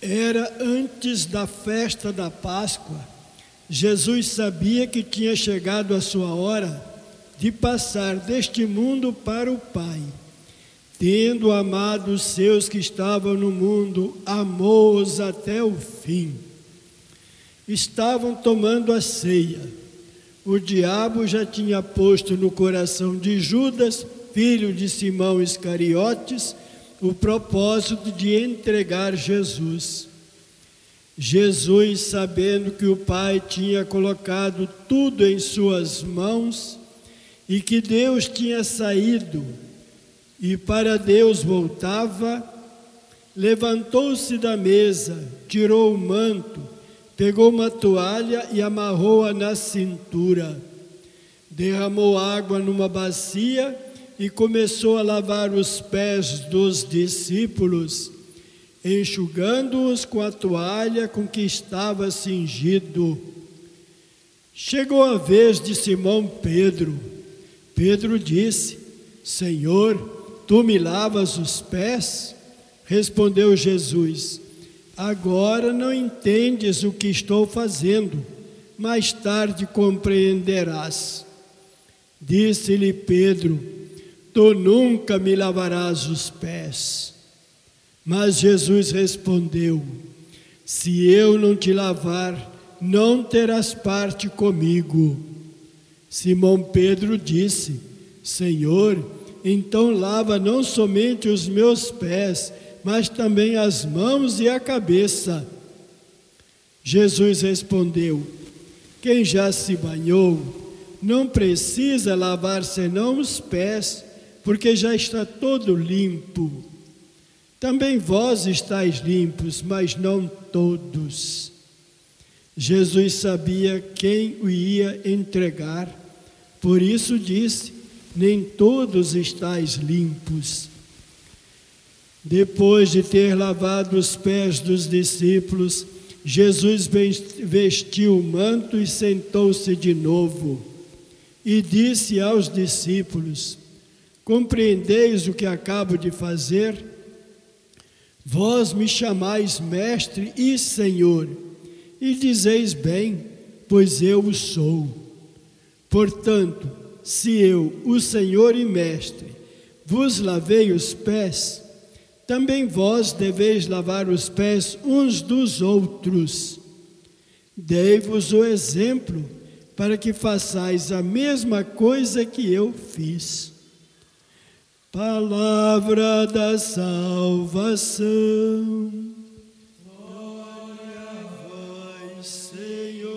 Era antes da festa da Páscoa. Jesus sabia que tinha chegado a sua hora de passar deste mundo para o Pai. Tendo amado os seus que estavam no mundo, amou-os até o fim. Estavam tomando a ceia. O diabo já tinha posto no coração de Judas, filho de Simão Iscariotes, o propósito de entregar Jesus. Jesus, sabendo que o Pai tinha colocado tudo em suas mãos e que Deus tinha saído e para Deus voltava, levantou-se da mesa, tirou o manto, pegou uma toalha e amarrou-a na cintura. Derramou água numa bacia e começou a lavar os pés dos discípulos, enxugando-os com a toalha com que estava cingido. Chegou a vez de Simão Pedro. Pedro disse: Senhor, tu me lavas os pés? Respondeu Jesus: Agora não entendes o que estou fazendo, mais tarde compreenderás. Disse-lhe Pedro: Tu nunca me lavarás os pés. Mas Jesus respondeu: Se eu não te lavar, não terás parte comigo. Simão Pedro disse: Senhor, então lava não somente os meus pés, mas também as mãos e a cabeça. Jesus respondeu: Quem já se banhou, não precisa lavar senão os pés porque já está todo limpo. Também vós estáis limpos, mas não todos. Jesus sabia quem o ia entregar, por isso disse: Nem todos estáis limpos. Depois de ter lavado os pés dos discípulos, Jesus vestiu o manto e sentou-se de novo. E disse aos discípulos: Compreendeis o que acabo de fazer? Vós me chamais Mestre e Senhor, e dizeis bem, pois eu o sou. Portanto, se eu, o Senhor e Mestre, vos lavei os pés, também vós deveis lavar os pés uns dos outros. Dei-vos o exemplo para que façais a mesma coisa que eu fiz. Palavra da salvação. Glória a vós, Senhor.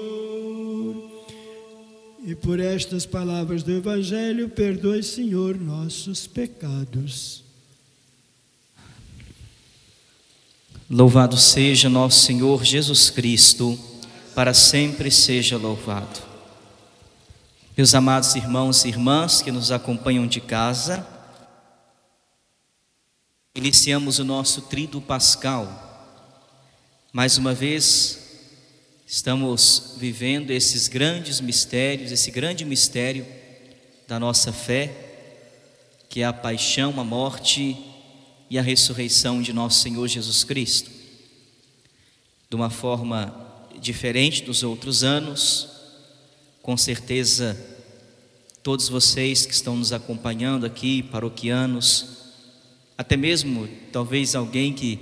E por estas palavras do Evangelho, perdoe, Senhor, nossos pecados. Louvado seja nosso Senhor Jesus Cristo, para sempre seja louvado. Meus amados irmãos e irmãs que nos acompanham de casa, Iniciamos o nosso trido pascal. Mais uma vez, estamos vivendo esses grandes mistérios, esse grande mistério da nossa fé, que é a paixão, a morte e a ressurreição de nosso Senhor Jesus Cristo. De uma forma diferente dos outros anos, com certeza, todos vocês que estão nos acompanhando aqui, paroquianos, até mesmo talvez alguém que,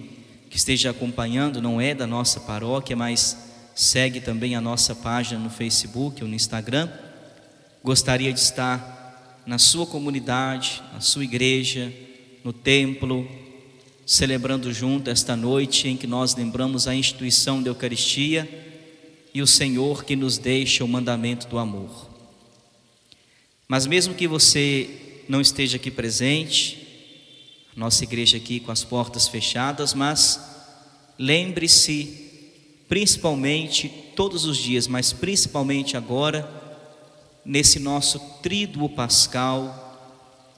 que esteja acompanhando não é da nossa paróquia, mas segue também a nossa página no Facebook ou no Instagram, gostaria de estar na sua comunidade, na sua igreja, no templo, celebrando junto esta noite em que nós lembramos a instituição da Eucaristia e o Senhor que nos deixa o mandamento do amor. Mas mesmo que você não esteja aqui presente, nossa igreja aqui com as portas fechadas, mas lembre-se, principalmente todos os dias, mas principalmente agora, nesse nosso tríduo pascal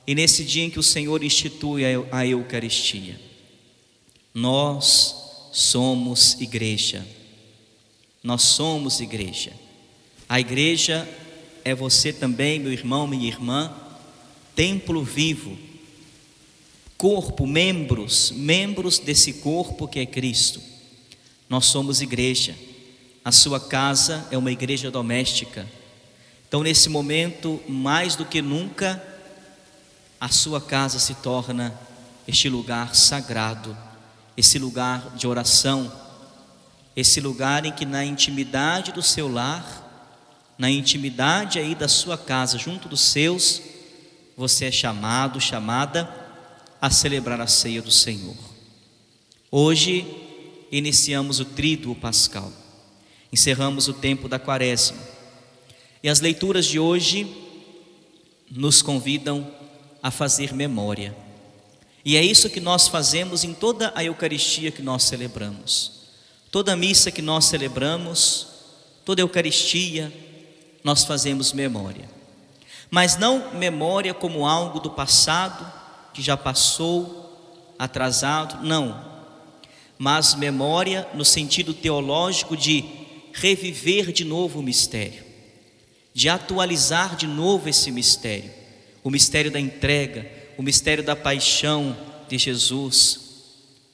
e nesse dia em que o Senhor institui a Eucaristia. Nós somos igreja. Nós somos igreja. A igreja é você também, meu irmão, minha irmã, templo vivo corpo, membros, membros desse corpo que é Cristo. Nós somos igreja. A sua casa é uma igreja doméstica. Então, nesse momento, mais do que nunca, a sua casa se torna este lugar sagrado, esse lugar de oração, esse lugar em que na intimidade do seu lar, na intimidade aí da sua casa, junto dos seus, você é chamado, chamada a celebrar a ceia do Senhor. Hoje iniciamos o tríduo pascal. Encerramos o tempo da quaresma. E as leituras de hoje nos convidam a fazer memória. E é isso que nós fazemos em toda a Eucaristia que nós celebramos. Toda missa que nós celebramos, toda Eucaristia, nós fazemos memória. Mas não memória como algo do passado, que já passou, atrasado, não. Mas memória no sentido teológico de reviver de novo o mistério, de atualizar de novo esse mistério, o mistério da entrega, o mistério da paixão de Jesus.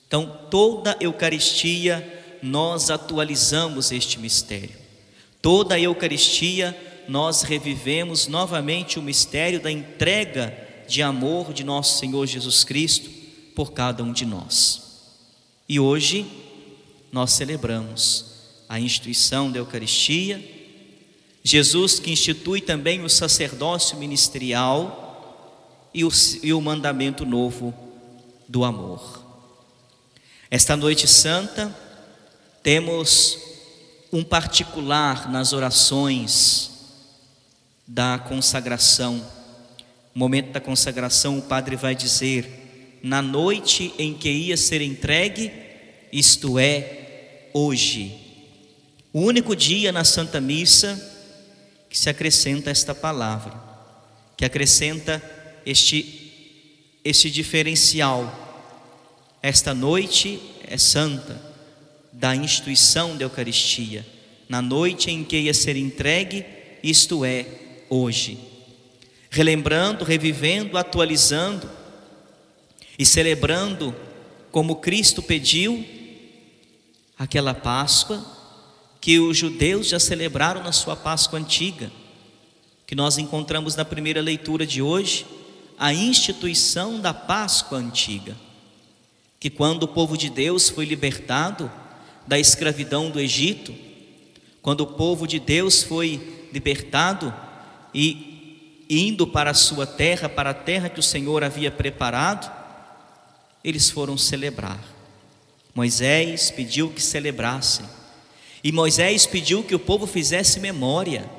Então, toda Eucaristia nós atualizamos este mistério. Toda Eucaristia nós revivemos novamente o mistério da entrega de amor de nosso Senhor Jesus Cristo por cada um de nós. E hoje nós celebramos a instituição da Eucaristia, Jesus que institui também o sacerdócio ministerial e o, e o mandamento novo do amor. Esta noite santa, temos um particular nas orações da consagração. No momento da consagração, o padre vai dizer: na noite em que ia ser entregue, isto é, hoje. O único dia na Santa Missa que se acrescenta esta palavra, que acrescenta este, este diferencial. Esta noite é santa da instituição da Eucaristia, na noite em que ia ser entregue, isto é, hoje. Relembrando, revivendo, atualizando e celebrando como Cristo pediu aquela Páscoa que os judeus já celebraram na sua Páscoa antiga, que nós encontramos na primeira leitura de hoje, a instituição da Páscoa antiga, que quando o povo de Deus foi libertado, da escravidão do Egito, quando o povo de Deus foi libertado e indo para a sua terra, para a terra que o Senhor havia preparado, eles foram celebrar. Moisés pediu que celebrassem, e Moisés pediu que o povo fizesse memória,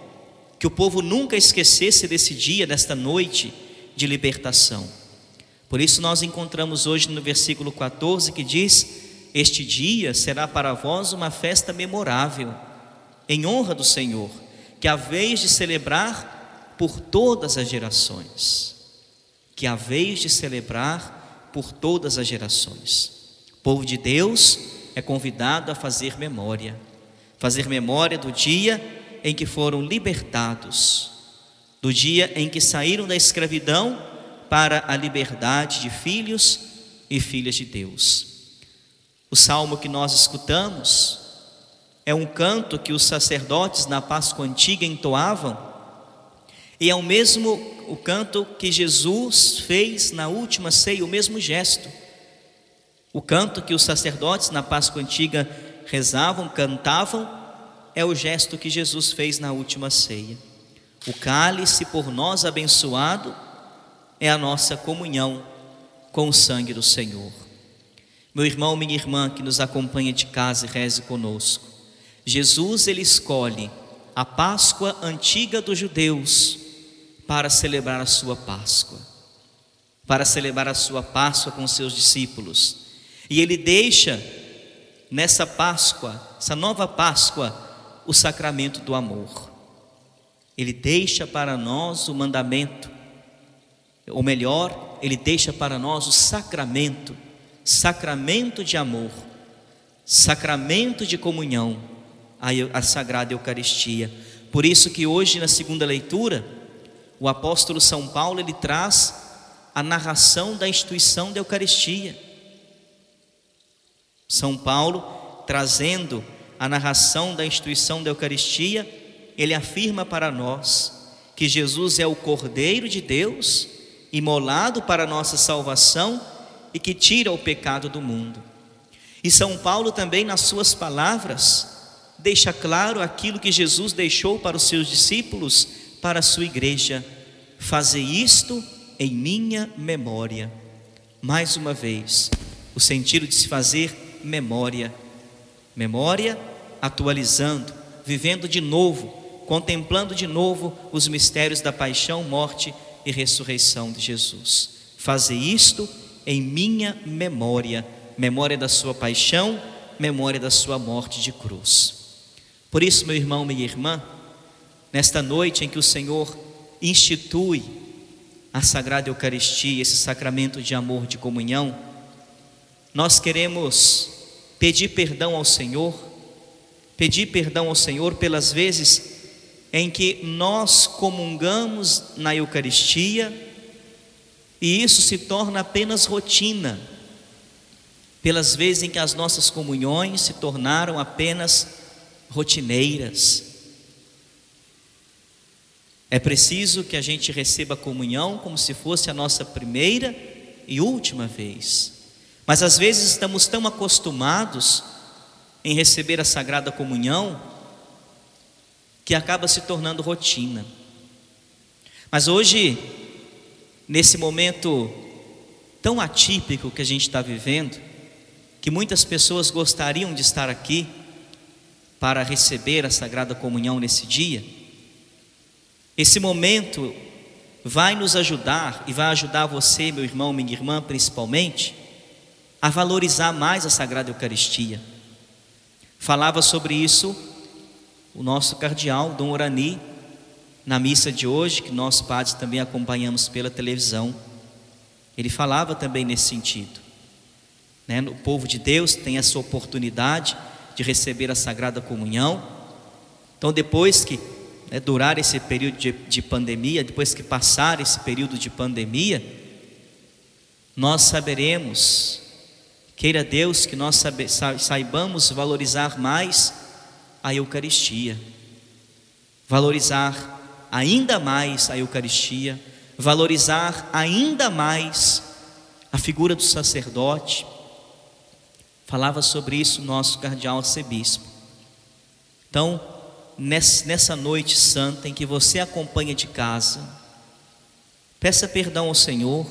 que o povo nunca esquecesse desse dia, desta noite de libertação. Por isso, nós encontramos hoje no versículo 14 que diz: este dia será para vós uma festa memorável, em honra do Senhor, que a vez de celebrar por todas as gerações. Que a vez de celebrar por todas as gerações. O povo de Deus é convidado a fazer memória, fazer memória do dia em que foram libertados, do dia em que saíram da escravidão para a liberdade de filhos e filhas de Deus. O salmo que nós escutamos é um canto que os sacerdotes na Páscoa antiga entoavam, e é o mesmo o canto que Jesus fez na última ceia, o mesmo gesto. O canto que os sacerdotes na Páscoa antiga rezavam, cantavam, é o gesto que Jesus fez na última ceia. O cálice por nós abençoado é a nossa comunhão com o sangue do Senhor. Meu irmão, minha irmã que nos acompanha de casa e reze conosco. Jesus ele escolhe a Páscoa antiga dos judeus para celebrar a sua Páscoa. Para celebrar a sua Páscoa com seus discípulos. E ele deixa nessa Páscoa, essa nova Páscoa, o sacramento do amor. Ele deixa para nós o mandamento, ou melhor, ele deixa para nós o sacramento sacramento de amor, sacramento de comunhão, a, Sagrada Eucaristia. Por isso que hoje na segunda leitura, o apóstolo São Paulo ele traz a narração da instituição da Eucaristia. São Paulo trazendo a narração da instituição da Eucaristia, ele afirma para nós que Jesus é o Cordeiro de Deus, imolado para nossa salvação e que tira o pecado do mundo. E São Paulo também, nas suas palavras, deixa claro aquilo que Jesus deixou para os seus discípulos, para a sua igreja: fazer isto em minha memória. Mais uma vez, o sentido de se fazer memória. Memória atualizando, vivendo de novo, contemplando de novo os mistérios da paixão, morte e ressurreição de Jesus. Fazer isto em minha memória, memória da sua paixão, memória da sua morte de cruz. Por isso, meu irmão, minha irmã, nesta noite em que o Senhor institui a Sagrada Eucaristia, esse sacramento de amor, de comunhão, nós queremos pedir perdão ao Senhor, pedir perdão ao Senhor pelas vezes em que nós comungamos na Eucaristia e isso se torna apenas rotina, pelas vezes em que as nossas comunhões se tornaram apenas rotineiras. É preciso que a gente receba a comunhão como se fosse a nossa primeira e última vez. Mas às vezes estamos tão acostumados em receber a sagrada comunhão que acaba se tornando rotina. Mas hoje, nesse momento tão atípico que a gente está vivendo, que muitas pessoas gostariam de estar aqui para receber a sagrada comunhão nesse dia, esse momento vai nos ajudar e vai ajudar você, meu irmão, minha irmã, principalmente, a valorizar mais a Sagrada Eucaristia. Falava sobre isso o nosso cardeal, Dom Orani, na missa de hoje, que nós padres também acompanhamos pela televisão. Ele falava também nesse sentido. Né? O povo de Deus tem essa oportunidade de receber a Sagrada Comunhão. Então, depois que né, durar esse período de, de pandemia, depois que passar esse período de pandemia, nós saberemos Queira Deus que nós saibamos valorizar mais a Eucaristia, valorizar ainda mais a Eucaristia, valorizar ainda mais a figura do sacerdote. Falava sobre isso o nosso cardeal arcebispo. Então, nessa noite santa em que você acompanha de casa, peça perdão ao Senhor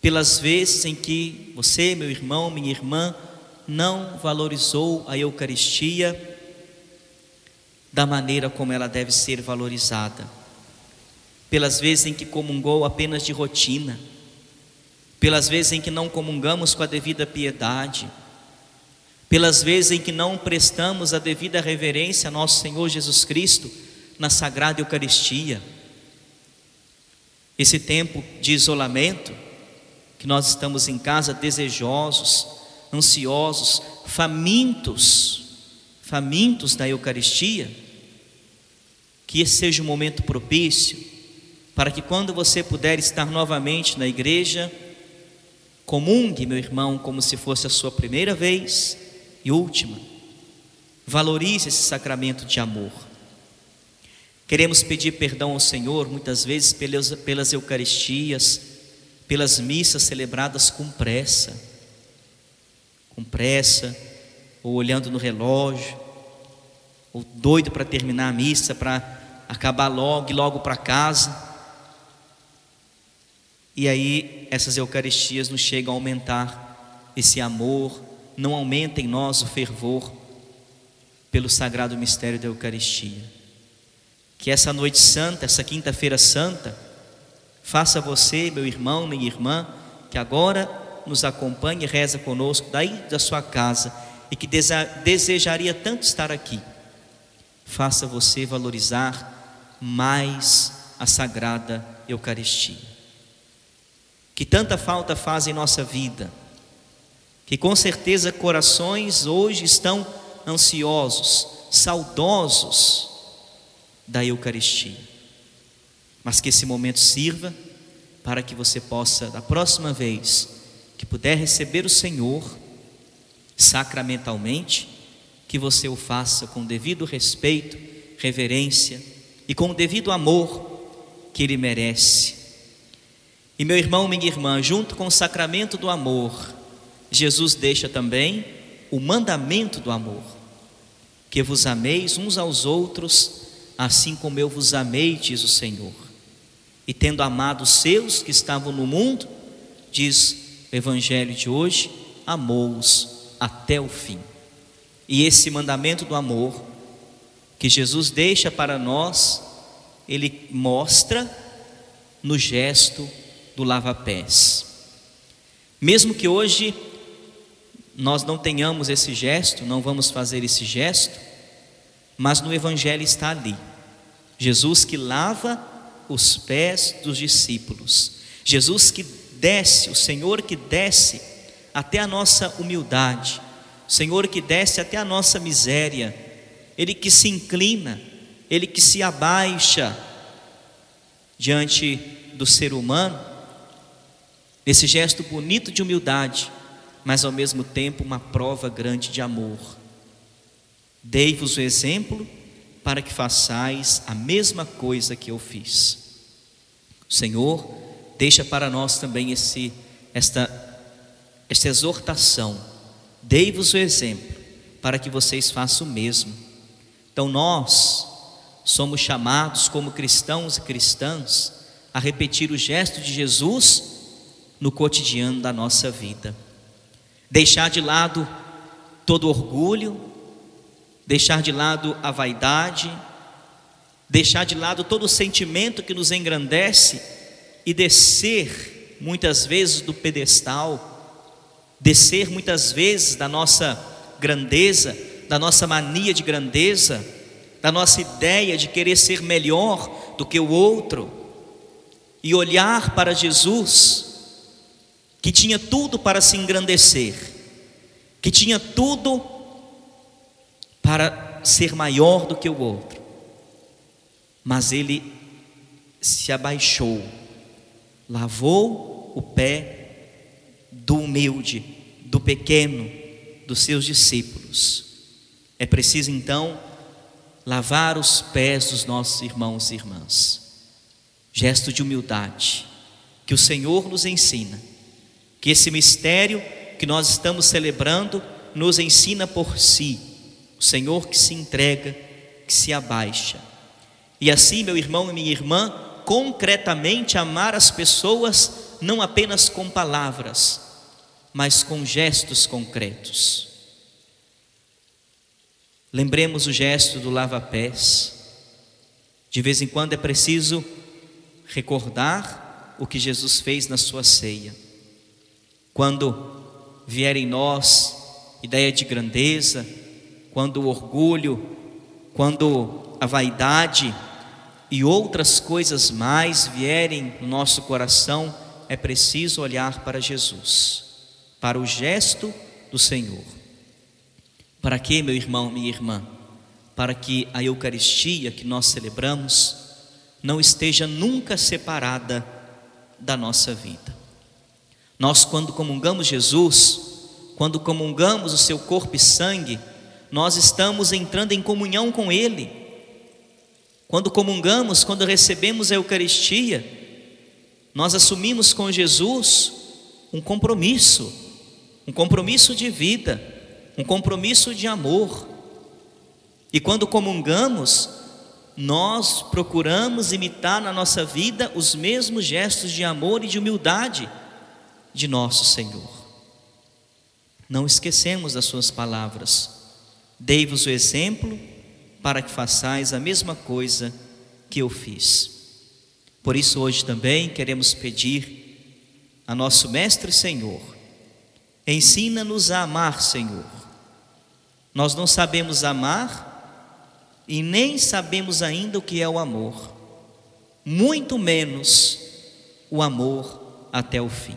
pelas vezes em que você, meu irmão, minha irmã, não valorizou a Eucaristia da maneira como ela deve ser valorizada, pelas vezes em que comungou apenas de rotina, pelas vezes em que não comungamos com a devida piedade, pelas vezes em que não prestamos a devida reverência a nosso Senhor Jesus Cristo na Sagrada Eucaristia. Esse tempo de isolamento, que nós estamos em casa desejosos, ansiosos, famintos, famintos da Eucaristia, que esse seja um momento propício para que quando você puder estar novamente na igreja, comungue, meu irmão, como se fosse a sua primeira vez e última. Valorize esse sacramento de amor. Queremos pedir perdão ao Senhor muitas vezes pelas, pelas Eucaristias, pelas missas celebradas com pressa, com pressa, ou olhando no relógio, ou doido para terminar a missa, para acabar logo e logo para casa. E aí essas Eucaristias nos chegam a aumentar esse amor, não aumenta em nós o fervor pelo sagrado mistério da Eucaristia. Que essa noite santa, essa quinta-feira santa, Faça você, meu irmão, minha irmã, que agora nos acompanhe e reza conosco daí da sua casa e que desejaria tanto estar aqui. Faça você valorizar mais a sagrada Eucaristia. Que tanta falta faz em nossa vida, que com certeza corações hoje estão ansiosos, saudosos da Eucaristia mas que esse momento sirva para que você possa, da próxima vez que puder receber o Senhor, sacramentalmente, que você o faça com devido respeito, reverência e com o devido amor que ele merece. E meu irmão, minha irmã, junto com o sacramento do amor, Jesus deixa também o mandamento do amor: que vos ameis uns aos outros, assim como eu vos amei, diz o Senhor. E tendo amado os seus que estavam no mundo, diz o Evangelho de hoje, amou-os até o fim. E esse mandamento do amor que Jesus deixa para nós, ele mostra no gesto do lava-pés. Mesmo que hoje nós não tenhamos esse gesto, não vamos fazer esse gesto, mas no Evangelho está ali. Jesus que lava os pés dos discípulos, Jesus que desce, o Senhor que desce até a nossa humildade, o Senhor que desce até a nossa miséria, Ele que se inclina, Ele que se abaixa diante do ser humano, nesse gesto bonito de humildade, mas ao mesmo tempo uma prova grande de amor. Dei-vos o exemplo para que façais a mesma coisa que eu fiz. O Senhor deixa para nós também esse, esta, esta exortação. Dei-vos o exemplo para que vocês façam o mesmo. Então nós somos chamados como cristãos e cristãs a repetir o gesto de Jesus no cotidiano da nossa vida. Deixar de lado todo orgulho, deixar de lado a vaidade, deixar de lado todo sentimento que nos engrandece e descer muitas vezes do pedestal, descer muitas vezes da nossa grandeza, da nossa mania de grandeza, da nossa ideia de querer ser melhor do que o outro, e olhar para Jesus que tinha tudo para se engrandecer, que tinha tudo para ser maior do que o outro, mas ele se abaixou, lavou o pé do humilde, do pequeno, dos seus discípulos. É preciso então lavar os pés dos nossos irmãos e irmãs. Gesto de humildade que o Senhor nos ensina que esse mistério que nós estamos celebrando nos ensina por si, o Senhor que se entrega, que se abaixa. E assim, meu irmão e minha irmã, concretamente amar as pessoas não apenas com palavras, mas com gestos concretos. Lembremos o gesto do lava-pés. De vez em quando é preciso recordar o que Jesus fez na sua ceia. Quando vier em nós ideia de grandeza, quando o orgulho, quando a vaidade e outras coisas mais vierem no nosso coração, é preciso olhar para Jesus, para o gesto do Senhor. Para que, meu irmão, minha irmã? Para que a Eucaristia que nós celebramos não esteja nunca separada da nossa vida. Nós, quando comungamos Jesus, quando comungamos o seu corpo e sangue, nós estamos entrando em comunhão com Ele. Quando comungamos, quando recebemos a Eucaristia, nós assumimos com Jesus um compromisso, um compromisso de vida, um compromisso de amor. E quando comungamos, nós procuramos imitar na nossa vida os mesmos gestos de amor e de humildade de nosso Senhor. Não esquecemos das Suas palavras. Dei-vos o exemplo para que façais a mesma coisa que eu fiz. Por isso, hoje também queremos pedir a nosso Mestre Senhor, ensina-nos a amar, Senhor. Nós não sabemos amar e nem sabemos ainda o que é o amor, muito menos o amor até o fim.